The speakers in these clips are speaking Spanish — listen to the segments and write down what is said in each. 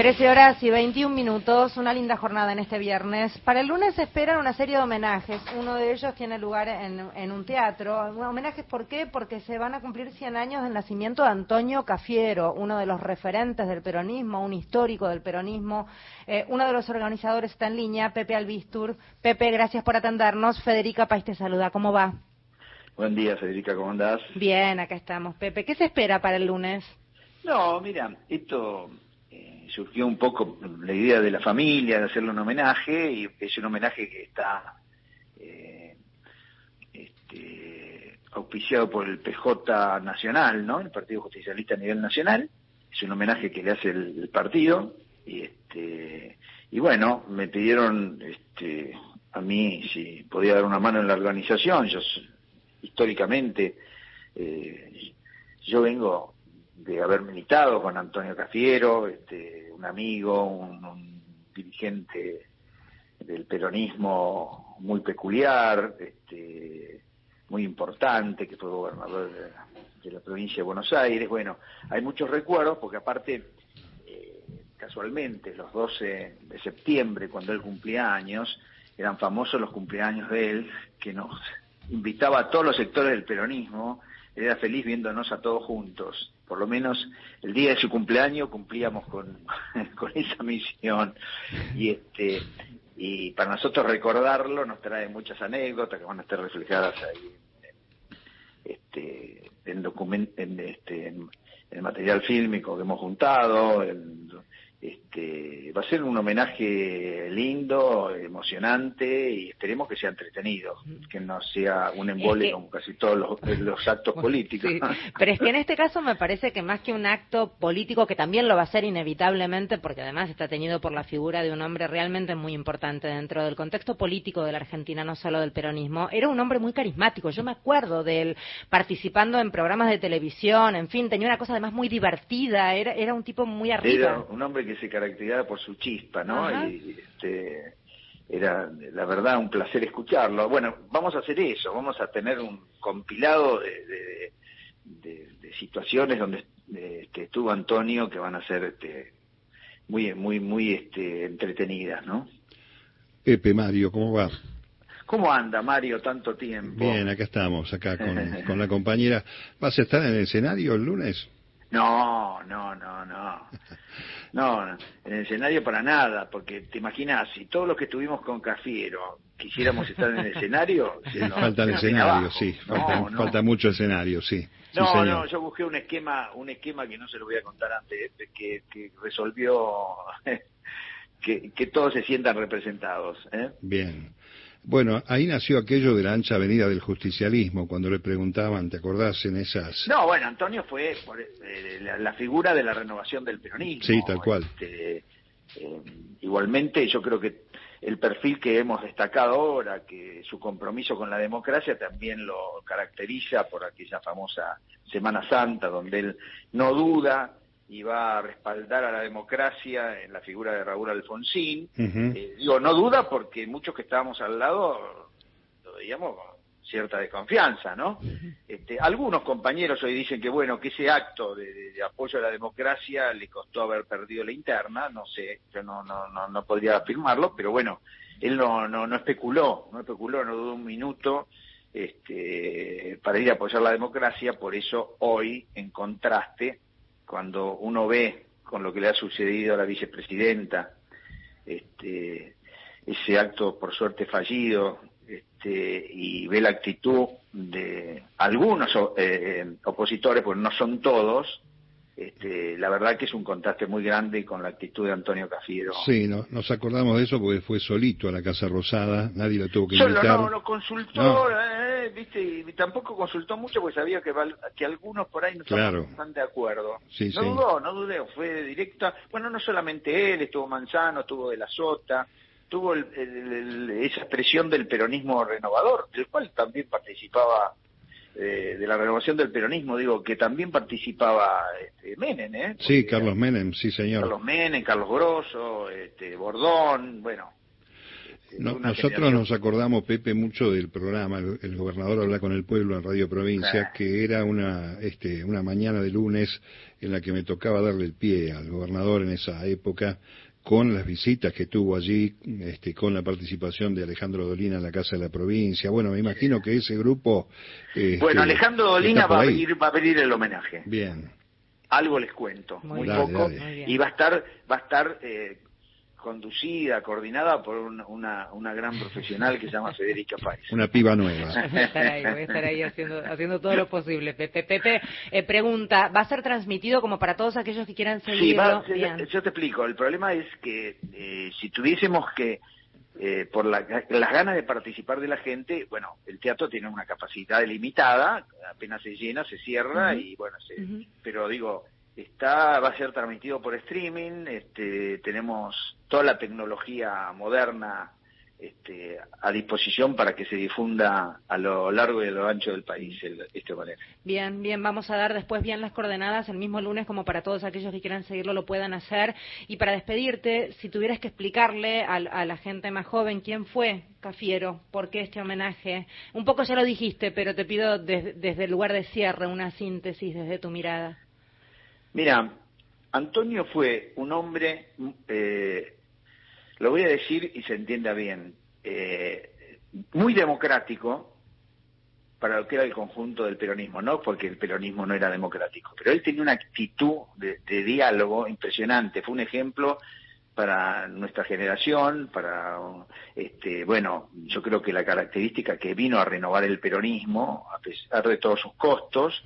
13 horas y 21 minutos, una linda jornada en este viernes. Para el lunes se esperan una serie de homenajes. Uno de ellos tiene lugar en, un teatro. ¿Homenajes por qué? Porque se van a cumplir 100 años del nacimiento de Antonio Cafiero, uno de los referentes del peronismo, un histórico del peronismo. Eh, uno de los organizadores está en línea, Pepe Albistur. Pepe, gracias por atendernos. Federica País te saluda. ¿Cómo va? Buen día, Federica, ¿cómo andás? Bien, acá estamos. Pepe, ¿qué se espera para el lunes? No, mira, esto surgió un poco la idea de la familia de hacerle un homenaje y es un homenaje que está eh, este, auspiciado por el PJ Nacional, ¿no? El Partido Justicialista a nivel nacional. Es un homenaje que le hace el, partido y este y bueno, me pidieron este a mí si podía dar una mano en la organización. Yo históricamente eh, yo vengo de haber militado con Antonio Cafiero, este, un amigo, un, dirigente del peronismo muy peculiar, este, muy importante, que fue gobernador de, la provincia de Buenos Aires. Bueno, hay muchos recuerdos porque aparte, eh, casualmente, los 12 de septiembre, cuando él cumplía años, eran famosos los cumpleaños de él, que nos invitaba a todos los sectores del peronismo, era feliz viéndonos a todos juntos por lo menos el día de su cumpleaños cumplíamos con, con esa misión. Y este y para nosotros recordarlo nos trae muchas anécdotas que van a estar reflejadas ahí en, este en, document, en este en, el material fílmico que hemos juntado en, este, va a ser un homenaje lindo, emocionante y esperemos que sea entretenido, que no sea un embole como casi todos los, actos políticos. Pero es que en este caso me parece que más que un acto político, que también lo va a ser inevitablemente, porque además está teñido por la figura de un hombre realmente muy importante dentro del contexto político de la Argentina, no solo del peronismo, era un hombre muy carismático. Yo me acuerdo de él participando en programas de televisión, en fin, tenía una cosa además muy divertida, era, era un tipo muy arriba. Era un hombre que se caracterizaba por su chispa, ¿no? Y este, era, la verdad, un placer escucharlo. Bueno, vamos a hacer eso, vamos a tener un compilado de, de, situaciones donde este, estuvo Antonio que van a ser este, muy, muy, muy este, entretenidas, ¿no? Pepe, Mario, ¿cómo va? ¿Cómo anda, Mario, tanto tiempo? Bien, acá estamos, acá con, con la compañera. ¿Vas a estar en el escenario el lunes? No, no, no, no. No, en el escenario para nada, porque te imaginas, si todos los que estuvimos con Cafiero quisiéramos estar en el escenario... falta el escenario, sí, falta, mucho escenario, sí. No, no, yo busqué un esquema, un esquema que no se lo voy a contar antes, que, que resolvió que, que todos se sientan representados. ¿eh? Bien. Bueno, ahí nació aquello de la ancha avenida del justicialismo, cuando le preguntaban, ¿te acordás en esas...? No, bueno, Antonio fue eh, la, figura de la renovación del peronismo. Sí, tal cual. Este, eh, igualmente, yo creo que el perfil que hemos destacado ahora, que su compromiso con la democracia también lo caracteriza por aquella famosa Semana Santa, donde él no duda y va a respaldar a la democracia en la figura de Raúl Alfonsín. Eh, digo, no duda porque muchos que estábamos al lado lo veíamos con cierta desconfianza, ¿no? este, algunos compañeros hoy dicen que, bueno, que ese acto de, apoyo a la democracia le costó haber perdido la interna, no sé, yo no, no, no, no podría afirmarlo, pero bueno, él no, no, no especuló, no especuló, no dudó un minuto este, para ir a apoyar la democracia, por eso hoy, en contraste, cuando uno ve con lo que le ha sucedido a la vicepresidenta, este, ese acto por suerte fallido, este, y ve la actitud de algunos eh, opositores, pues no son todos, este, la verdad que es un contraste muy grande con la actitud de Antonio Cafiero. Sí, no, nos acordamos de eso porque fue solito a la Casa Rosada, nadie lo tuvo que invitar. Solo no, no consultó, eh, viste, y tampoco consultó mucho porque sabía que, que algunos por ahí no estaban de acuerdo. no dudó, no dudó, fue directa. Bueno, no solamente él, estuvo Manzano, estuvo de la Sota, tuvo esa expresión del peronismo renovador, del cual también participaba eh, de la renovación del peronismo, digo, que también participaba este, Menem, ¿eh? sí, Carlos Menem, sí, señor. Carlos Menem, Carlos Grosso, este, Bordón, bueno. Nosotros nos acordamos, Pepe, mucho del programa. El, Gobernador habla con el pueblo en Radio Provincia, que era una, este, una mañana de lunes en la que me tocaba darle el pie al gobernador en esa época con las visitas que tuvo allí, este, con la participación de Alejandro Dolina en la Casa de la Provincia. Bueno, me imagino que ese grupo... Este, bueno, Alejandro Dolina va a, venir, va a venir el homenaje. Bien. Algo les cuento, muy, poco, y va a estar, va a estar eh, conducida, coordinada por una, una gran profesional que se llama Federica Páez. Una piba nueva. Voy a estar ahí, voy a estar ahí haciendo, haciendo todo lo posible. Pepe, Pepe eh, pregunta, ¿va a ser transmitido como para todos aquellos que quieran seguirlo? Sí, yo te explico. El problema es que eh, si tuviésemos que eh, por las ganas de participar de la gente, bueno, el teatro tiene una capacidad limitada, apenas se llena, se cierra y bueno, pero digo, Está, va a ser transmitido por streaming, este, tenemos toda la tecnología moderna este, a disposición para que se difunda a lo largo y a lo ancho del país este homenaje. Bien, bien, vamos a dar después bien las coordenadas el mismo lunes como para todos aquellos que quieran seguirlo lo puedan hacer. Y para despedirte, si tuvieras que explicarle a, la gente más joven quién fue Cafiero, por qué este homenaje, un poco ya lo dijiste, pero te pido desde el lugar de cierre una síntesis desde tu mirada. Mira, Antonio fue un hombre, eh, lo voy a decir y se entienda bien, eh, muy democrático para lo que era el conjunto del peronismo, no porque el peronismo no era democrático, pero él tenía una actitud de, diálogo impresionante, fue un ejemplo para nuestra generación, para, este, bueno, yo creo que la característica que vino a renovar el peronismo, a pesar de todos sus costos,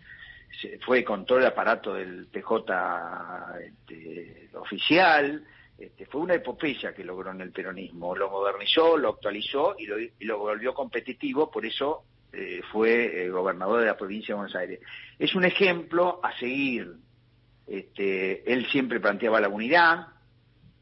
fue con todo el aparato del PJ este, oficial, este, fue una epopeya que logró en el peronismo, lo modernizó, lo actualizó y lo, volvió competitivo, por eso eh, fue eh, gobernador de la provincia de Buenos Aires. Es un ejemplo a seguir. Este, él siempre planteaba la unidad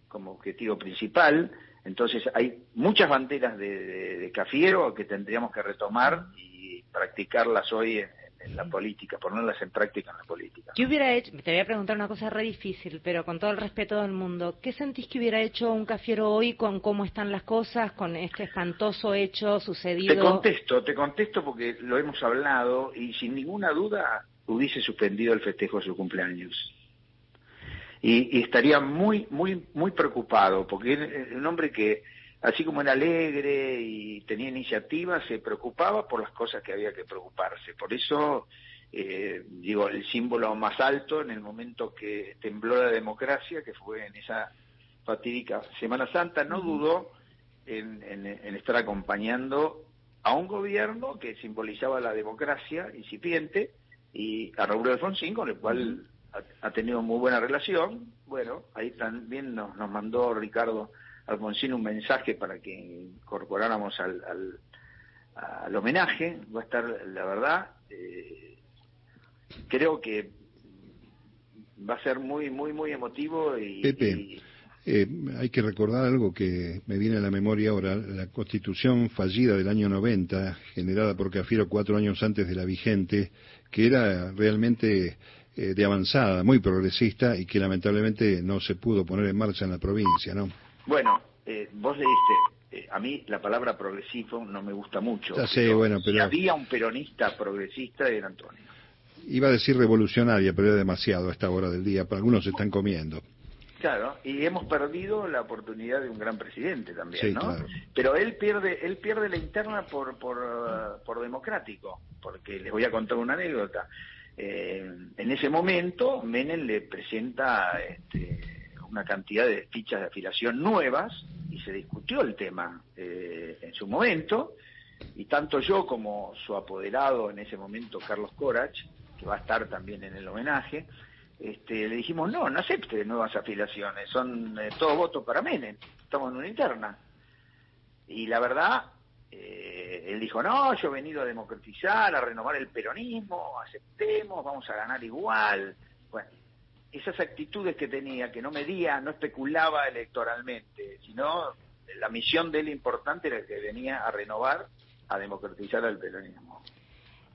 como objetivo principal, entonces hay muchas banderas de, de Cafiero que tendríamos que retomar y practicarlas hoy en la política, ponerlas en práctica en la política. ¿Qué hubiera hecho? Te voy a preguntar una cosa re difícil, pero con todo el respeto del mundo. ¿Qué sentís que hubiera hecho un cafiero hoy con cómo están las cosas, con este espantoso hecho sucedido? Te contesto, te contesto porque lo hemos hablado y sin ninguna duda hubiese suspendido el festejo de su cumpleaños. Y, y estaría muy, muy, muy preocupado porque es un hombre que así como era alegre y tenía iniciativa, se preocupaba por las cosas que había que preocuparse. Por eso, eh, digo, el símbolo más alto en el momento que tembló la democracia, que fue en esa fatídica Semana Santa, no dudó en, estar acompañando a un gobierno que simbolizaba la democracia incipiente y a Raúl Alfonsín, con el cual ha, tenido muy buena relación. Bueno, ahí también nos mandó Ricardo Alfonsín un mensaje para que incorporáramos al, al, homenaje. Va a estar, la verdad, eh, creo que va a ser muy, muy, muy emotivo y... Pepe. Eh, hay que recordar algo que me viene a la memoria ahora, la constitución fallida del año 90, generada por Cafiero cuatro años antes de la vigente, que era realmente eh, de avanzada, muy progresista y que lamentablemente no se pudo poner en marcha en la provincia, ¿no? Bueno, eh, vos leíste, eh, a mí la palabra progresivo no me gusta mucho. bueno, pero... Si había un peronista progresista era Antonio. Iba a decir revolucionaria, pero era demasiado a esta hora del día, para algunos se están comiendo. Claro, y hemos perdido la oportunidad de un gran presidente también, ¿no? Pero él pierde, él pierde la interna por, por, por democrático, porque les voy a contar una anécdota. Eh, en ese momento, Menem le presenta este, una cantidad de fichas de afiliación nuevas y se discutió el tema eh, en su momento. Y tanto yo como su apoderado en ese momento Carlos Corach que va a estar también en el homenaje este, le dijimos no no acepte nuevas afiliaciones son eh, todos votos para Menem estamos en una interna y la verdad eh, él dijo no yo he venido a democratizar a renovar el peronismo aceptemos vamos a ganar igual bueno esas actitudes que tenía, que no medía, no especulaba electoralmente, sino la misión de él importante era que venía a renovar, a democratizar el peronismo.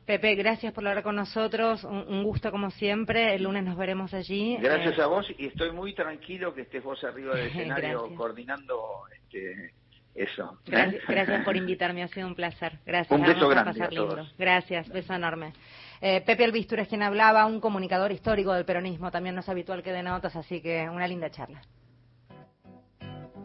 Pepe, gracias por hablar con nosotros, un, gusto como siempre, el lunes nos veremos allí. Gracias eh, a vos y estoy muy tranquilo que estés vos arriba del escenario coordinando este, eso. ¿eh? Gracias, por invitarme, ha sido un placer. Gracias. Un beso grande a todos. Gracias, beso enorme. Eh, Pepe Albistur es quien hablaba, un comunicador histórico del peronismo, también no es habitual que dé notas, así que una linda charla.